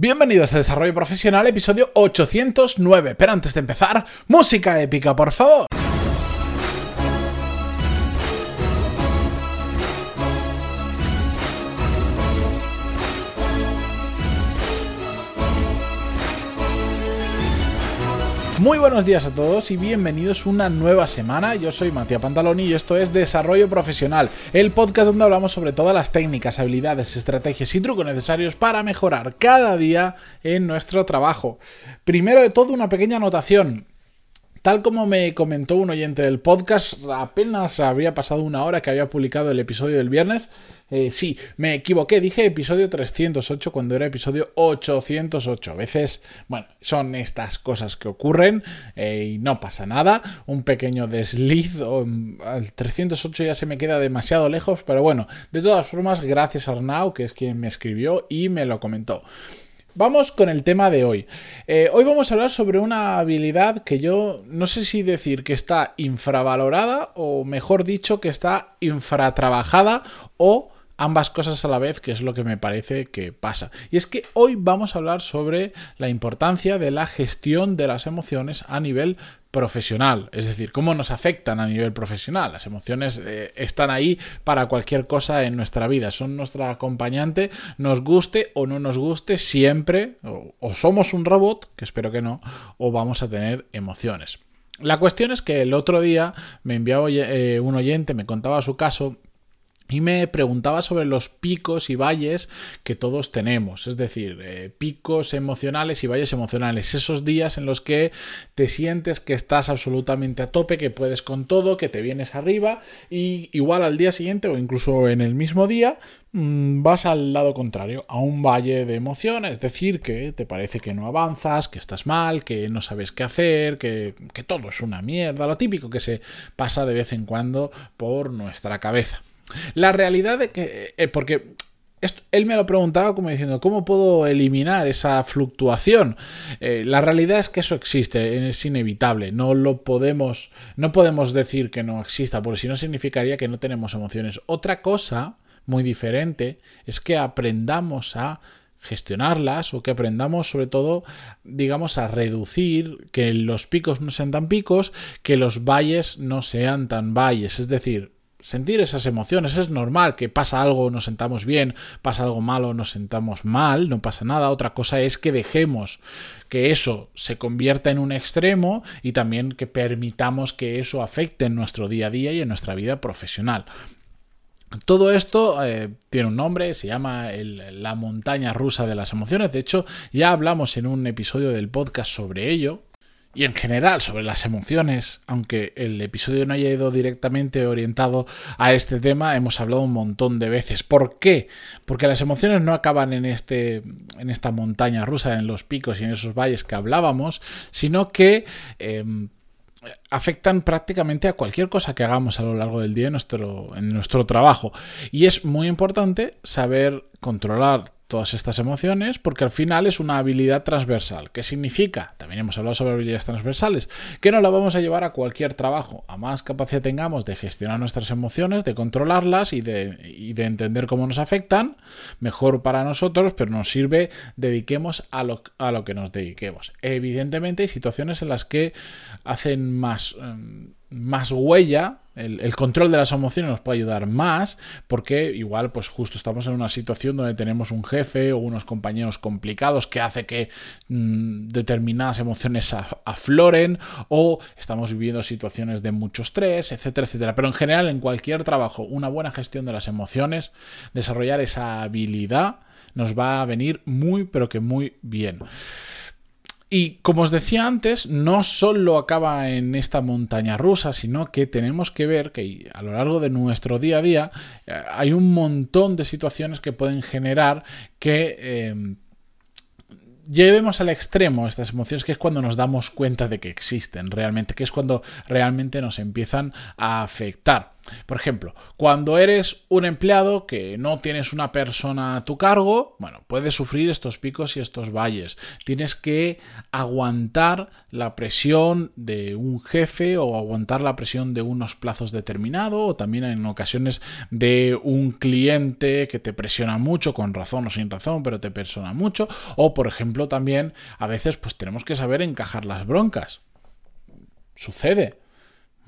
Bienvenidos a Desarrollo Profesional, episodio 809. Pero antes de empezar, música épica, por favor. Muy buenos días a todos y bienvenidos una nueva semana. Yo soy Matías Pantaloni y esto es Desarrollo Profesional, el podcast donde hablamos sobre todas las técnicas, habilidades, estrategias y trucos necesarios para mejorar cada día en nuestro trabajo. Primero de todo, una pequeña anotación. Tal como me comentó un oyente del podcast, apenas había pasado una hora que había publicado el episodio del viernes. Eh, sí, me equivoqué, dije episodio 308 cuando era episodio 808. A veces, bueno, son estas cosas que ocurren eh, y no pasa nada. Un pequeño desliz, mm, al 308 ya se me queda demasiado lejos, pero bueno, de todas formas, gracias a Arnau, que es quien me escribió y me lo comentó. Vamos con el tema de hoy. Eh, hoy vamos a hablar sobre una habilidad que yo no sé si decir que está infravalorada o mejor dicho que está infratrabajada o ambas cosas a la vez, que es lo que me parece que pasa. Y es que hoy vamos a hablar sobre la importancia de la gestión de las emociones a nivel profesional, es decir, cómo nos afectan a nivel profesional. Las emociones eh, están ahí para cualquier cosa en nuestra vida, son nuestra acompañante, nos guste o no nos guste, siempre o, somos un robot, que espero que no, o vamos a tener emociones. La cuestión es que el otro día me enviaba eh, un oyente, me contaba su caso y me preguntaba sobre los picos y valles que todos tenemos, es decir, eh, picos emocionales y valles emocionales, esos días en los que te sientes que estás absolutamente a tope, que puedes con todo, que te vienes arriba y igual al día siguiente o incluso en el mismo día mm, vas al lado contrario, a un valle de emociones, es decir, que te parece que no avanzas, que estás mal, que no sabes qué hacer, que, que todo es una mierda, lo típico que se pasa de vez en cuando por nuestra cabeza. La realidad de que, eh, porque él me lo preguntaba como diciendo, ¿cómo puedo eliminar esa fluctuación? Eh, la realidad es que eso existe, es inevitable, no lo podemos, no podemos decir que no exista, porque si no significaría que no tenemos emociones. Otra cosa muy diferente es que aprendamos a gestionarlas o que aprendamos sobre todo digamos a reducir que los picos no sean tan picos que los valles no sean tan valles es decir sentir esas emociones. Es normal que pasa algo, nos sentamos bien, pasa algo malo, nos sentamos mal, no pasa nada. Otra cosa es que dejemos que eso se convierta en un extremo y también que permitamos que eso afecte en nuestro día a día y en nuestra vida profesional. Todo esto eh, tiene un nombre, se llama la montaña rusa de las emociones. De hecho, ya hablamos en un episodio del podcast sobre ello, y en general sobre las emociones, aunque el episodio no haya ido directamente orientado a este tema, hemos hablado un montón de veces. ¿Por qué? Porque las emociones no acaban en, este, en esta montaña rusa, en los picos y en esos valles que hablábamos, sino que... Em, afectan prácticamente a cualquier cosa que hagamos a lo largo del día en nuestro trabajo. Y es muy importante saber controlar todas estas emociones porque al final es una habilidad transversal. ¿Qué significa? También hemos hablado sobre habilidades transversales, que no la vamos a llevar a cualquier trabajo. A más capacidad tengamos de gestionar nuestras emociones, de controlarlas y de, de entender cómo nos afectan, mejor para nosotros, pero nos sirve dediquemos a lo, a lo que nos dediquemos. Evidentemente hay situaciones en las que hacen más... Em, más huella, el, control de las emociones nos puede ayudar más, porque igual, pues justo estamos en una situación donde tenemos un jefe o unos compañeros complicados que hace que mm, determinadas emociones afloren, o estamos viviendo situaciones de mucho estrés, etcétera, etcétera. Pero en general, en cualquier trabajo, una buena gestión de las emociones, desarrollar esa habilidad, nos va a venir muy, pero que muy bien. Y como os decía antes, no solo acaba en esta montaña rusa, sino que tenemos que ver que a lo largo de nuestro día a día eh, hay un montón de situaciones que pueden generar que... Eh, llevemos al extremo estas emociones, que es cuando nos damos cuenta de que existen realmente, que es cuando realmente nos empiezan a afectar. Por ejemplo, cuando eres un empleado que no tienes una persona a tu cargo, bueno, puedes sufrir estos picos y estos valles. Tienes que aguantar la presión de un jefe o aguantar la presión de unos plazos determinados o también en ocasiones de un cliente que te presiona mucho, con razón o sin razón, pero te presiona mucho. O, por ejemplo, también a veces pues tenemos que saber encajar las broncas. Sucede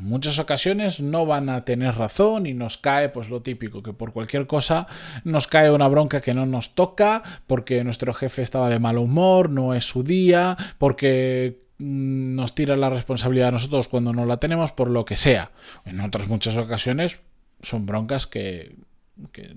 muchas ocasiones no van a tener razón y nos cae pues lo típico, que por cualquier cosa nos cae una bronca que no nos toca, porque nuestro jefe estaba de mal humor, no es su día, porque mm, nos tira la responsabilidad a nosotros cuando no la tenemos, por lo que sea. En otras muchas ocasiones son broncas que que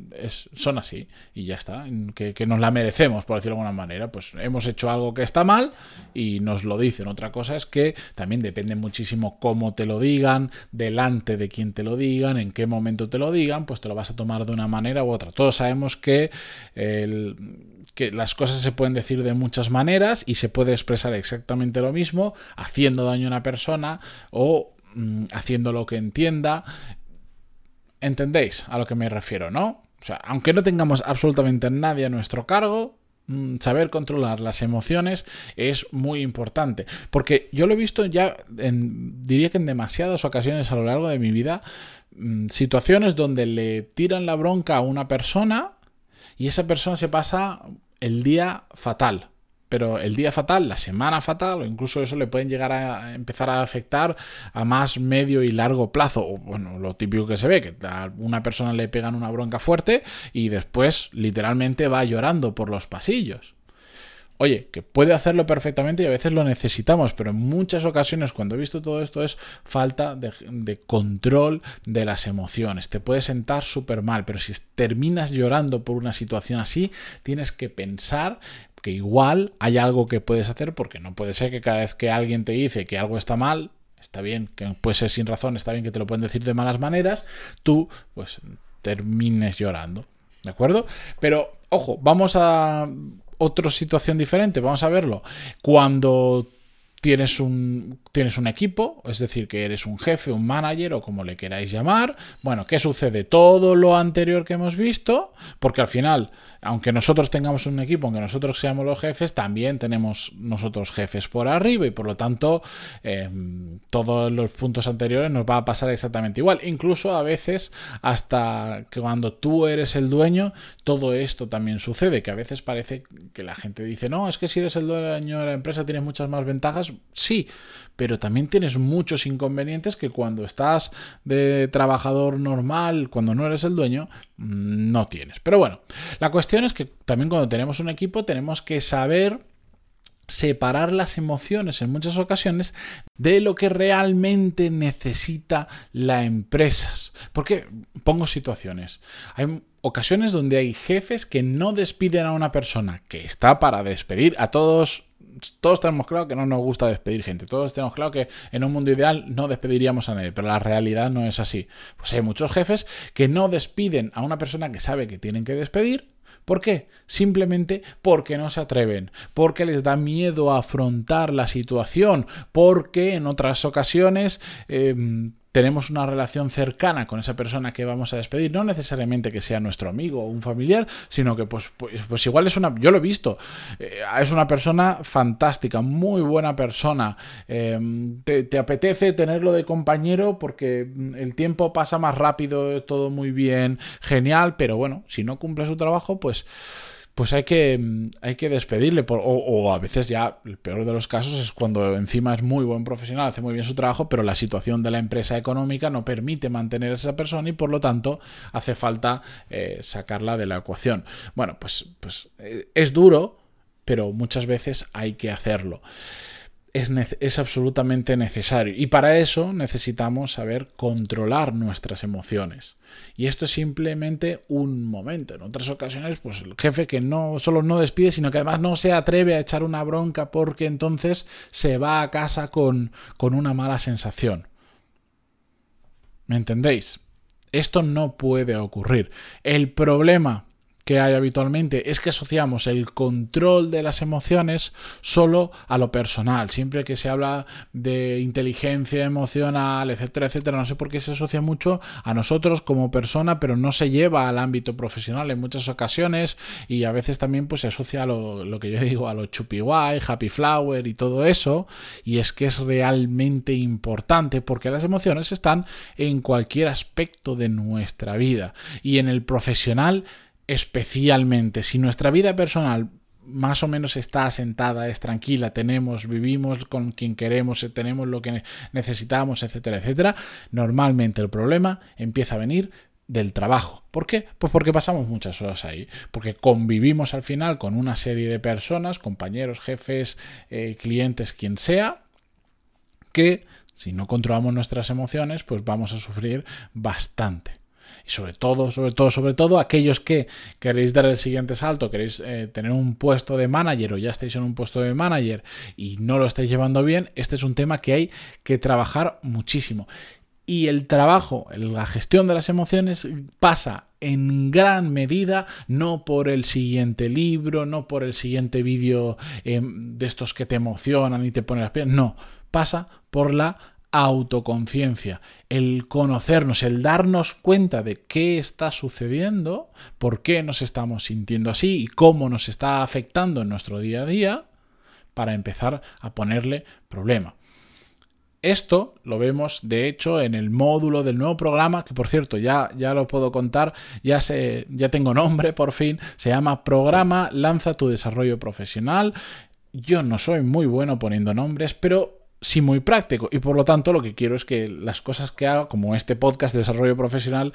son así y ya está, que, nos la merecemos, por decirlo de alguna manera. Pues hemos hecho algo que está mal y nos lo dicen. Otra cosa es que también depende muchísimo cómo te lo digan, delante de quién te lo digan, en qué momento te lo digan, pues te lo vas a tomar de una manera u otra. Todos sabemos que, que las cosas se pueden decir de muchas maneras y se puede expresar exactamente lo mismo, haciendo daño a una persona o mm, haciendo lo que entienda ¿Entendéis a lo que me refiero, no? O sea, aunque no tengamos absolutamente nadie a nuestro cargo, mm, saber controlar las emociones es muy importante. Porque yo lo he visto ya, en, diría que en demasiadas ocasiones a lo largo de mi vida, mm, situaciones donde le tiran la bronca a una persona y esa persona se pasa el día fatal pero el día fatal, la semana fatal, o incluso eso le pueden llegar a empezar a afectar a más medio y largo plazo. O, bueno, lo típico que se ve, que a una persona le pegan una bronca fuerte y después literalmente va llorando por los pasillos. Oye, que puede hacerlo perfectamente y a veces lo necesitamos, pero en muchas ocasiones cuando he visto todo esto es falta de, control de las emociones. Te puede sentar súper mal, pero si terminas llorando por una situación así, tienes que pensar que igual hay algo que puedes hacer porque no puede ser que cada vez que alguien te dice que algo está mal, está bien, que puede ser sin razón, está bien que te lo pueden decir de malas maneras, tú pues termines llorando. ¿De acuerdo? Pero, ojo, vamos a otra situación diferente, vamos a verlo. Cuando tienes un, tienes un equipo, es decir, que eres un jefe, un manager o como le queráis llamar. Bueno, ¿qué sucede? Todo lo anterior que hemos visto, porque al final, aunque nosotros tengamos un equipo, aunque nosotros seamos los jefes, también tenemos nosotros jefes por arriba y por lo tanto eh, todos los puntos anteriores nos va a pasar exactamente igual. Incluso a veces hasta que cuando tú eres el dueño, todo esto también sucede, que a veces parece que la gente dice, no, es que si eres el dueño de la empresa tienes muchas más ventajas sí, pero también tienes muchos inconvenientes que cuando estás de trabajador normal, cuando no eres el dueño, mm, no tienes. Pero bueno, la cuestión es que también cuando tenemos un equipo tenemos que saber separar las emociones en muchas ocasiones de lo que realmente necesita la empresa. Porque pongo situaciones. Hay ocasiones donde hay jefes que no despiden a una persona que está para despedir a todos todos tenemos claro que no nos gusta despedir gente. Todos tenemos claro que en un mundo ideal no despediríamos a nadie, pero la realidad no es así. Pues hay muchos jefes que no despiden a una persona que sabe que tienen que despedir. ¿Por qué? Simplemente porque no se atreven, porque les da miedo afrontar la situación, porque en otras ocasiones em, tenemos una relación cercana con esa persona que vamos a despedir, no necesariamente que sea nuestro amigo o un familiar, sino que pues, pues, pues igual es una, yo lo he visto, eh, es una persona fantástica, muy buena persona, em, te, apetece tenerlo de compañero porque el tiempo pasa más rápido, todo muy bien, genial, pero bueno, si no cumple su trabajo, pues pues hay que, hay que despedirle. o, a veces ya el peor de los casos es cuando encima es muy buen profesional, hace muy bien su trabajo, pero la situación de la empresa económica no permite mantener a esa persona y por lo tanto hace falta eh, sacarla de la ecuación. Bueno, pues, pues eh, es duro, pero muchas veces hay que hacerlo es, absolutamente necesario. Y para eso necesitamos saber controlar nuestras emociones. Y esto es simplemente un momento. En otras ocasiones, pues el jefe que no solo no despide, sino que además no se atreve a echar una bronca porque entonces se va a casa con, con una mala sensación. ¿Me entendéis? Esto no puede ocurrir. El problema que hay habitualmente es que asociamos el control de las emociones solo a lo personal. Siempre que se habla de inteligencia emocional, etcétera, etcétera, no sé por qué se asocia mucho a nosotros como persona, pero no se lleva al ámbito profesional en muchas ocasiones y a veces también pues se asocia a lo, que yo digo, a lo chupi guay, happy flower y todo eso. Y es que es realmente importante porque las emociones están en cualquier aspecto de nuestra vida y en el profesional especialmente. Si nuestra vida personal más o menos está asentada, es tranquila, tenemos, vivimos con quien queremos, tenemos lo que necesitamos, etcétera, etcétera, normalmente el problema empieza a venir del trabajo. ¿Por qué? Pues porque pasamos muchas horas ahí, porque convivimos al final con una serie de personas, compañeros, jefes, eh, clientes, quien sea, que si no controlamos nuestras emociones, pues vamos a sufrir bastante y sobre todo, sobre todo, sobre todo aquellos que queréis dar el siguiente salto, queréis eh, tener un puesto de manager o ya estáis en un puesto de manager y no lo estáis llevando bien, este es un tema que hay que trabajar muchísimo. Y el trabajo, la gestión de las emociones pasa en gran medida no por el siguiente libro, no por el siguiente vídeo eh, de estos que te emocionan y te ponen las piernas, no, pasa por la autoconciencia, el conocernos, el darnos cuenta de qué está sucediendo, por qué nos estamos sintiendo así y cómo nos está afectando en nuestro día a día, para empezar a ponerle problema. Esto lo vemos, de hecho, en el módulo del nuevo programa, que por cierto, ya, ya lo puedo contar, ya, se, ya tengo nombre por fin, se llama Programa Lanza tu Desarrollo Profesional. Yo no soy muy bueno poniendo nombres, pero sí muy práctico y por lo tanto lo que quiero es que las cosas que hago, como este podcast de desarrollo profesional,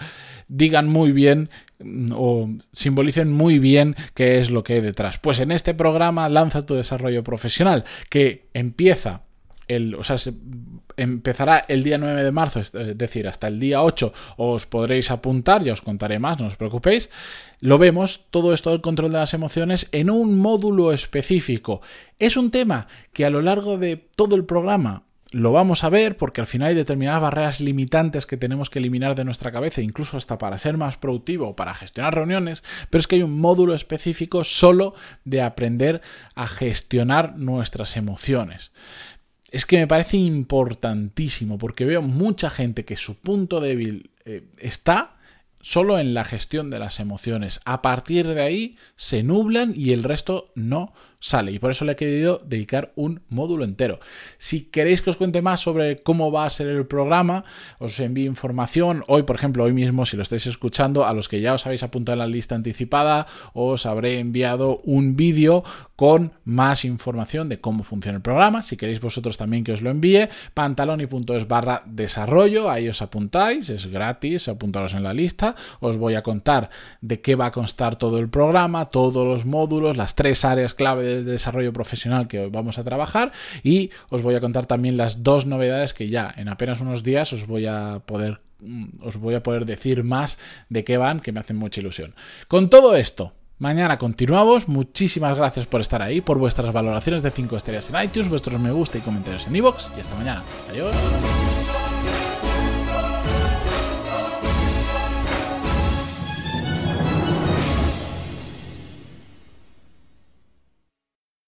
digan muy bien mm, o simbolicen muy bien qué es lo que hay detrás. Pues en este programa lanza tu desarrollo profesional que empieza el, o sea, empezará el día 9 de marzo, es decir, hasta el día 8 os podréis apuntar, ya os contaré más, no os preocupéis. Lo vemos, todo esto del control de las emociones, en un módulo específico. Es un tema que a lo largo de todo el programa lo vamos a ver porque al final hay determinadas barreras limitantes que tenemos que eliminar de nuestra cabeza, incluso hasta para ser más productivo, para gestionar reuniones, pero es que hay un módulo específico solo de aprender a gestionar nuestras emociones es que me parece importantísimo porque veo mucha gente que su punto débil eh, está solo en la gestión de las emociones. A partir de ahí se nublan y el resto no sale. Y por eso le he querido dedicar un módulo entero. Si queréis que os cuente más sobre cómo va a ser el programa, os envío información. Hoy, por ejemplo, hoy mismo, si lo estáis escuchando, a los que ya os habéis apuntado en la lista anticipada, os habré enviado un vídeo con más información de cómo funciona el programa. Si queréis vosotros también que os lo envíe, pantaloni.es barra desarrollo, ahí os apuntáis, es gratis, apuntaros en la lista. Os voy a contar de qué va a constar todo el programa, todos los módulos, las tres áreas clave de desarrollo profesional que vamos a trabajar y os voy a contar también las dos novedades que ya en apenas unos días os voy a poder mm, os voy a poder decir más de qué van, que me hacen mucha ilusión. Con todo esto, Mañana continuamos. Muchísimas gracias por estar ahí, por vuestras valoraciones de 5 estrellas en iTunes, vuestros me gusta y comentarios en iVoox. Y hasta mañana. Adiós.